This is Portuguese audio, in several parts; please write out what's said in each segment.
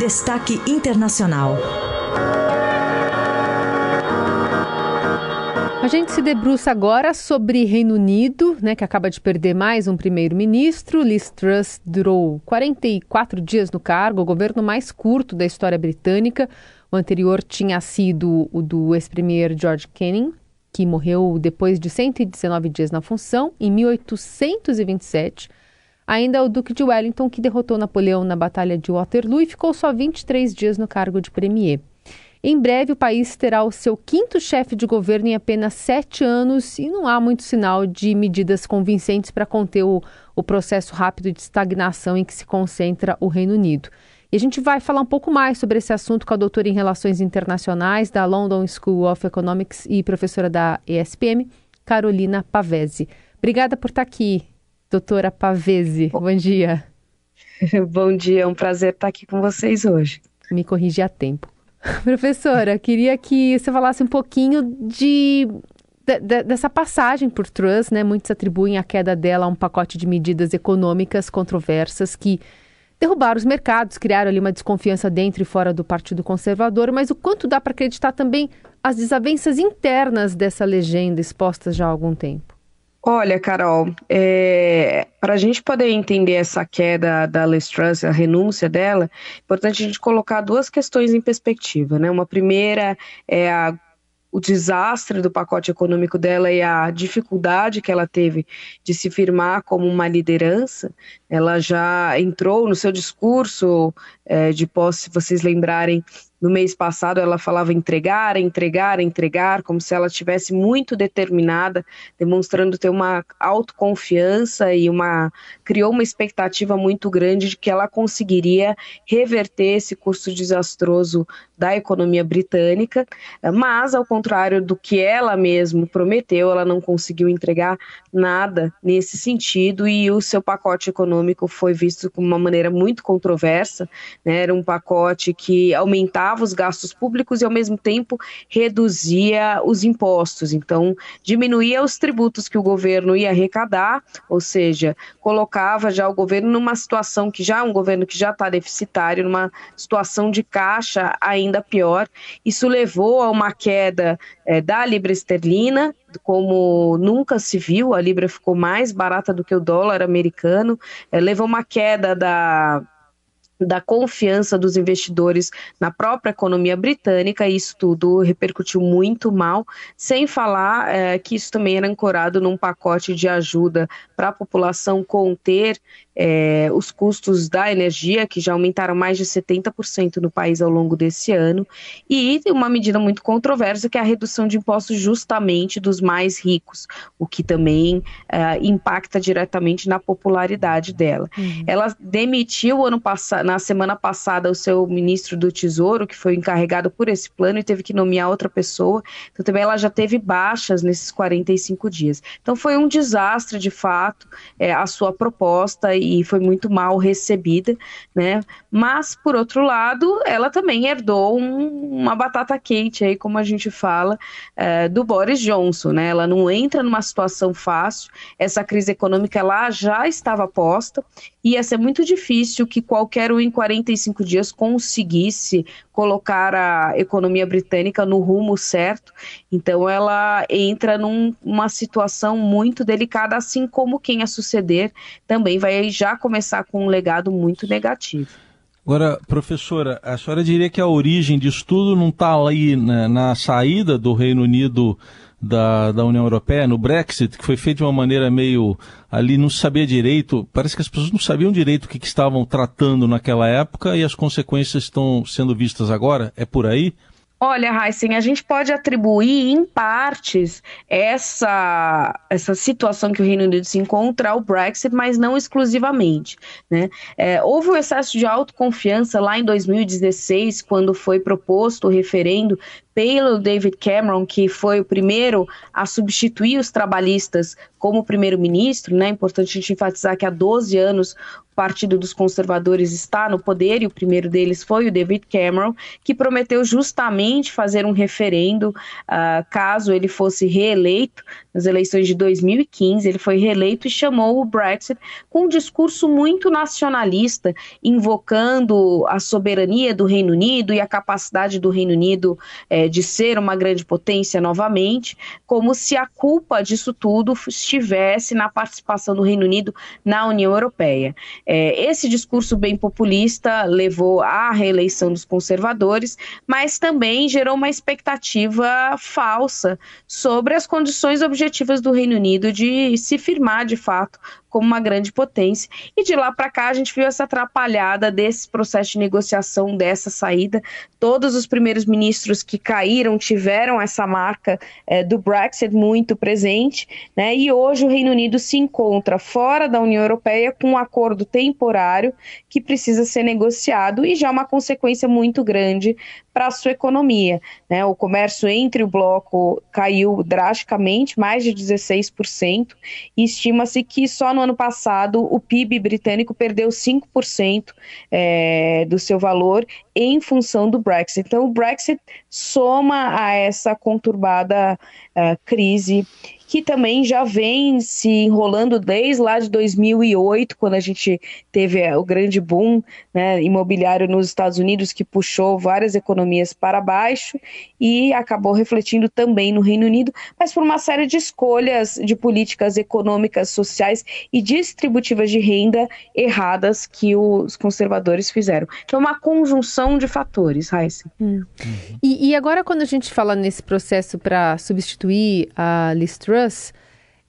Destaque Internacional. A gente se debruça agora sobre Reino Unido, né, que acaba de perder mais um primeiro-ministro. Liz Truss durou 44 dias no cargo, o governo mais curto da história britânica. O anterior tinha sido o do ex-premier George Canning, que morreu depois de 119 dias na função, em 1827. Ainda o Duque de Wellington, que derrotou Napoleão na Batalha de Waterloo e ficou só 23 dias no cargo de premier. Em breve, o país terá o seu quinto chefe de governo em apenas sete anos e não há muito sinal de medidas convincentes para conter o, o processo rápido de estagnação em que se concentra o Reino Unido. E a gente vai falar um pouco mais sobre esse assunto com a doutora em Relações Internacionais da London School of Economics e professora da ESPM, Carolina Pavese. Obrigada por estar aqui, Doutora Pavese, bom dia. bom dia, é um prazer estar aqui com vocês hoje. Me corrigi a tempo. Professora, queria que você falasse um pouquinho de, de, dessa passagem por Truss, né? Muitos atribuem a queda dela a um pacote de medidas econômicas controversas que derrubaram os mercados, criaram ali uma desconfiança dentro e fora do Partido Conservador, mas o quanto dá para acreditar também as desavenças internas dessa legenda expostas já há algum tempo? Olha, Carol, é, para a gente poder entender essa queda da Truss, a renúncia dela, é importante a gente colocar duas questões em perspectiva. Né? Uma primeira é a o desastre do pacote econômico dela e a dificuldade que ela teve de se firmar como uma liderança, ela já entrou no seu discurso é, de posse, se vocês lembrarem, no mês passado ela falava entregar, entregar, entregar, como se ela tivesse muito determinada, demonstrando ter uma autoconfiança e uma criou uma expectativa muito grande de que ela conseguiria reverter esse curso desastroso da economia britânica, mas ao contrário do que ela mesma prometeu, ela não conseguiu entregar nada nesse sentido e o seu pacote econômico foi visto como uma maneira muito controversa, né? era um pacote que aumentava aumentava os gastos públicos e, ao mesmo tempo, reduzia os impostos. Então, diminuía os tributos que o governo ia arrecadar, ou seja, colocava já o governo numa situação que já é um governo que já está deficitário, numa situação de caixa ainda pior. Isso levou a uma queda é, da libra esterlina, como nunca se viu, a libra ficou mais barata do que o dólar americano, é, levou uma queda da da confiança dos investidores na própria economia britânica, e isso tudo repercutiu muito mal, sem falar é, que isso também era ancorado num pacote de ajuda para a população conter é, os custos da energia, que já aumentaram mais de 70% no país ao longo desse ano, e uma medida muito controversa, que é a redução de impostos justamente dos mais ricos, o que também é, impacta diretamente na popularidade dela. Uhum. Ela demitiu ano passado, na semana passada, o seu ministro do Tesouro, que foi encarregado por esse plano e teve que nomear outra pessoa, então também ela já teve baixas nesses 45 dias. Então foi um desastre, de fato, é, a sua proposta e e foi muito mal recebida, né? Mas, por outro lado, ela também herdou um, uma batata quente aí, como a gente fala, é, do Boris Johnson, né? Ela não entra numa situação fácil, essa crise econômica lá já estava posta, ia ser muito difícil que qualquer um em 45 dias conseguisse colocar a economia britânica no rumo certo. Então ela entra numa num, situação muito delicada, assim como quem a suceder também vai já começar com um legado muito negativo. Agora, professora, a senhora diria que a origem disso tudo não está aí na, na saída do Reino Unido da, da União Europeia, no Brexit, que foi feito de uma maneira meio ali, não sabia direito, parece que as pessoas não sabiam direito o que, que estavam tratando naquela época e as consequências estão sendo vistas agora? É por aí? Olha, Heisen, a gente pode atribuir em partes essa, essa situação que o Reino Unido se encontra ao Brexit, mas não exclusivamente. Né? É, houve um excesso de autoconfiança lá em 2016, quando foi proposto o referendo pelo David Cameron, que foi o primeiro a substituir os trabalhistas como primeiro-ministro, né? Importante a gente enfatizar que há 12 anos Partido dos Conservadores está no poder, e o primeiro deles foi o David Cameron, que prometeu justamente fazer um referendo uh, caso ele fosse reeleito nas eleições de 2015. Ele foi reeleito e chamou o Brexit com um discurso muito nacionalista, invocando a soberania do Reino Unido e a capacidade do Reino Unido eh, de ser uma grande potência novamente, como se a culpa disso tudo estivesse na participação do Reino Unido na União Europeia. É, esse discurso bem populista levou à reeleição dos conservadores, mas também gerou uma expectativa falsa sobre as condições objetivas do Reino Unido de se firmar de fato como uma grande potência. E de lá para cá a gente viu essa atrapalhada desse processo de negociação dessa saída. Todos os primeiros ministros que caíram tiveram essa marca é, do Brexit muito presente, né? E hoje o Reino Unido se encontra fora da União Europeia com um acordo temporário que precisa ser negociado e já uma consequência muito grande para a sua economia. Né? O comércio entre o bloco caiu drasticamente, mais de 16%, e estima-se que só no ano passado o PIB britânico perdeu 5% é, do seu valor em função do Brexit. Então, o Brexit soma a essa conturbada uh, crise que também já vem se enrolando desde lá de 2008, quando a gente teve é, o grande boom né, imobiliário nos Estados Unidos, que puxou várias economias para baixo e acabou refletindo também no Reino Unido, mas por uma série de escolhas de políticas econômicas, sociais e distributivas de renda erradas que os conservadores fizeram. Então, é uma conjunção de fatores, Raíssa. Hum. E, e, agora, quando a gente fala nesse processo para substituir a Liz Truss, Truss,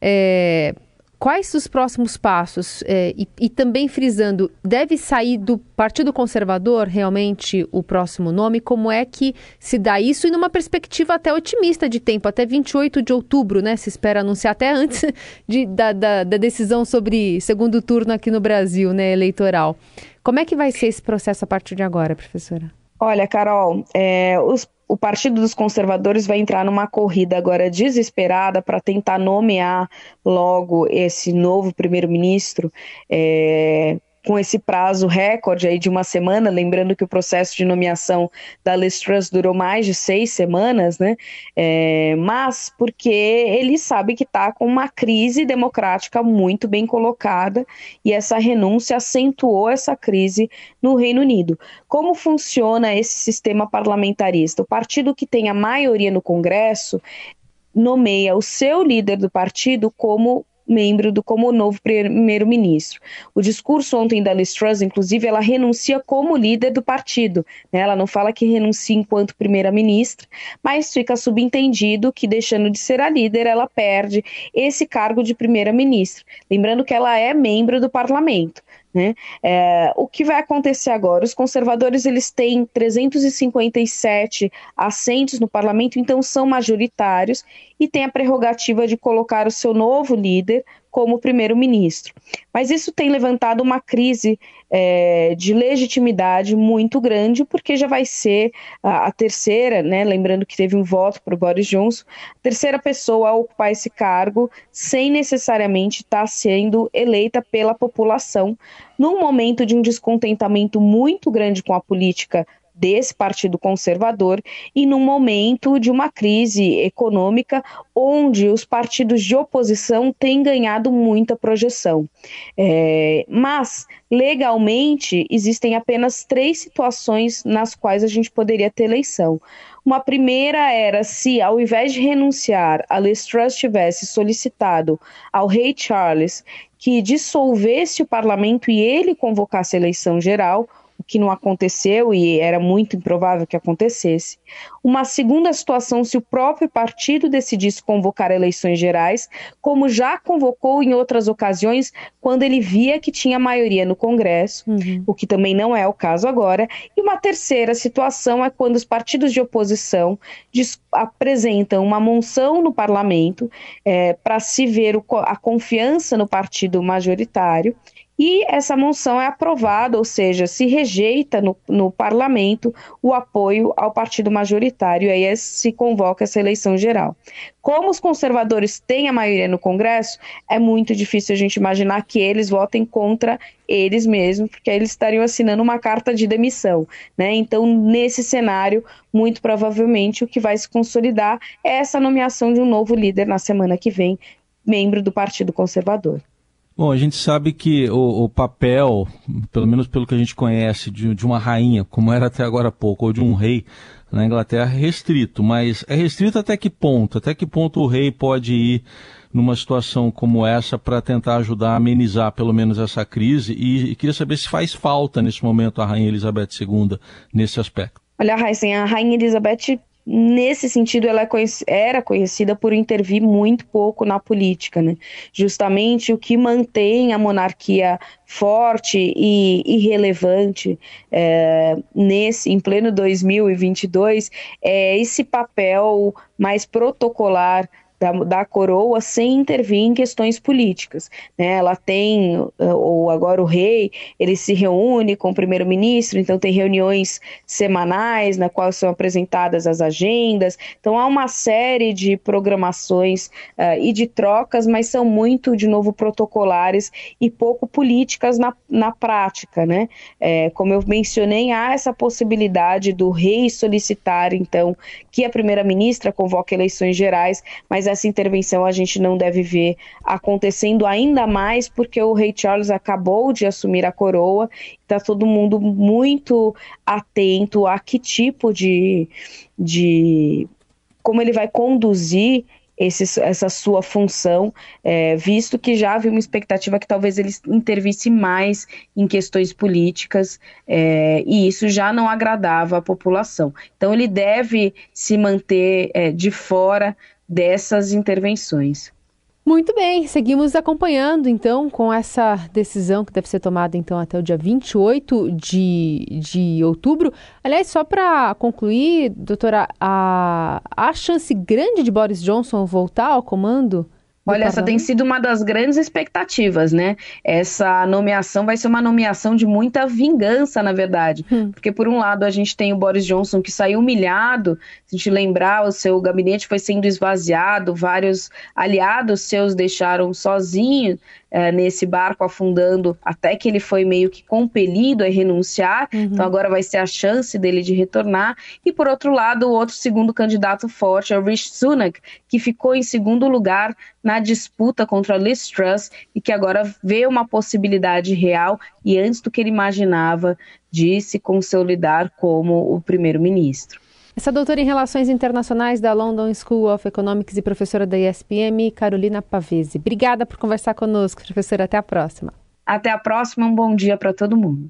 é, quais os próximos passos? É, e, e, também frisando, deve sair do Partido Conservador realmente o próximo nome? Como é que se dá isso? E numa perspectiva até otimista de tempo, até 28 de outubro, né? Se espera anunciar até antes de, da, da, da decisão sobre segundo turno aqui no Brasil, né, eleitoral. Como é que vai ser esse processo a partir de agora, professora? Olha, Carol, é, os o Partido dos Conservadores vai entrar numa corrida agora desesperada para tentar nomear logo esse novo primeiro-ministro. É, com esse prazo recorde aí de uma semana, lembrando que o processo de nomeação da Liz durou mais de seis semanas, né? É, mas porque ele sabe que está com uma crise democrática muito bem colocada e essa renúncia acentuou essa crise no Reino Unido. Como funciona esse sistema parlamentarista? O partido que tem a maioria no Congresso nomeia o seu líder do partido como membro do como novo primeiro-ministro. O discurso ontem da Liz Truss, inclusive, ela renuncia como líder do partido. Né? Ela não fala que renuncia enquanto primeira-ministra, mas fica subentendido que, deixando de ser a líder, ela perde esse cargo de primeira-ministra. Lembrando que ela é membro do parlamento. Né? É, o que vai acontecer agora? Os conservadores eles têm 357 assentos no parlamento, então são majoritários e têm a prerrogativa de colocar o seu novo líder como primeiro-ministro. Mas isso tem levantado uma crise é, de legitimidade muito grande, porque já vai ser a, a terceira, né, lembrando que teve um voto para o Boris Johnson, terceira pessoa a ocupar esse cargo sem necessariamente estar tá sendo eleita pela população, num momento de um descontentamento muito grande com a política desse Partido Conservador e num momento de uma crise econômica onde os partidos de oposição têm ganhado muita projeção. É, mas, legalmente, existem apenas três situações nas quais a gente poderia ter eleição. Uma primeira era se, ao invés de renunciar, a Liz Truss tivesse solicitado ao rei Charles que dissolvesse o parlamento e ele convocasse a eleição geral, que não aconteceu e era muito improvável que acontecesse. Uma segunda situação, se o próprio partido decidisse convocar eleições gerais, como já convocou em outras ocasiões, quando ele via que tinha maioria no Congresso, uhum. o que também não é o caso agora. E uma terceira situação é quando os partidos de oposição apresentam uma monção no parlamento é, para se ver o, a confiança no partido majoritário e essa moção é aprovada, ou seja, se rejeita no, no parlamento o apoio ao partido majoritário, e aí é, se convoca essa eleição geral. Como os conservadores têm a maioria no Congresso, é muito difícil a gente imaginar que eles votem contra eles mesmos, porque eles estariam assinando uma carta de demissão. Né? Então, nesse cenário, muito provavelmente o que vai se consolidar é essa nomeação de um novo líder na semana que vem, membro do Partido Conservador. Bom, a gente sabe que o, o, papel, pelo menos pelo que a gente conhece, de, de, uma rainha, como era até agora há pouco, ou de um rei na Inglaterra, é restrito. Mas é restrito até que ponto? Até que ponto o rei pode ir numa situação como essa para tentar ajudar a amenizar pelo menos essa crise? E, e, queria saber se faz falta nesse momento a rainha Elizabeth II nesse aspecto. Olha, Heisen, a rainha Elizabeth nesse sentido, ela é era conhecida por intervir muito pouco na política, né? Justamente o que mantém a monarquia forte e irrelevante é, nesse, em pleno 2022 é esse papel mais protocolar da, da coroa sem intervir em questões políticas. Né? Ela tem, eh, ou agora o rei, ele se reúne com o primeiro-ministro, então tem reuniões semanais na qual são apresentadas as agendas. Então há uma série de programações uh, e de trocas, mas são muito, de novo, protocolares e pouco políticas na, na prática. Né? É, como eu mencionei, há essa possibilidade do rei solicitar, então, que a primeira-ministra convoque eleições gerais, mas essa intervenção a gente não deve ver acontecendo ainda mais porque o rei Charles acabou de assumir a coroa, está todo mundo muito atento a que tipo de, de como ele vai conduzir esse, essa sua função, é, visto que já havia uma expectativa que talvez ele intervisse mais em questões políticas, é, e isso já não agradava a população. Então, ele deve se manter é, de fora dessas intervenções. Muito bem, seguimos acompanhando então com essa decisão que deve ser tomada então até o dia 28 de, de outubro. Aliás, só para concluir, doutora, há, há chance grande de Boris Johnson voltar ao comando Olha, essa tem sido uma das grandes expectativas, né? Essa nomeação vai ser uma nomeação de muita vingança, na verdade. Hum. Porque, por um lado, a gente tem o Boris Johnson que saiu humilhado. Se a gente lembrar, o seu gabinete foi sendo esvaziado, vários aliados seus deixaram sozinho é, nesse barco afundando, até que ele foi meio que compelido a renunciar. Uhum. Então, agora vai ser a chance dele de retornar. E, por outro lado, o outro segundo candidato forte é o Rishi Sunak, que ficou em segundo lugar na disputa contra Liz Truss e que agora vê uma possibilidade real e antes do que ele imaginava de se consolidar como o primeiro-ministro. Essa doutora em Relações Internacionais da London School of Economics e professora da ESPM, Carolina Pavese. Obrigada por conversar conosco, professora. Até a próxima. Até a próxima. Um bom dia para todo mundo.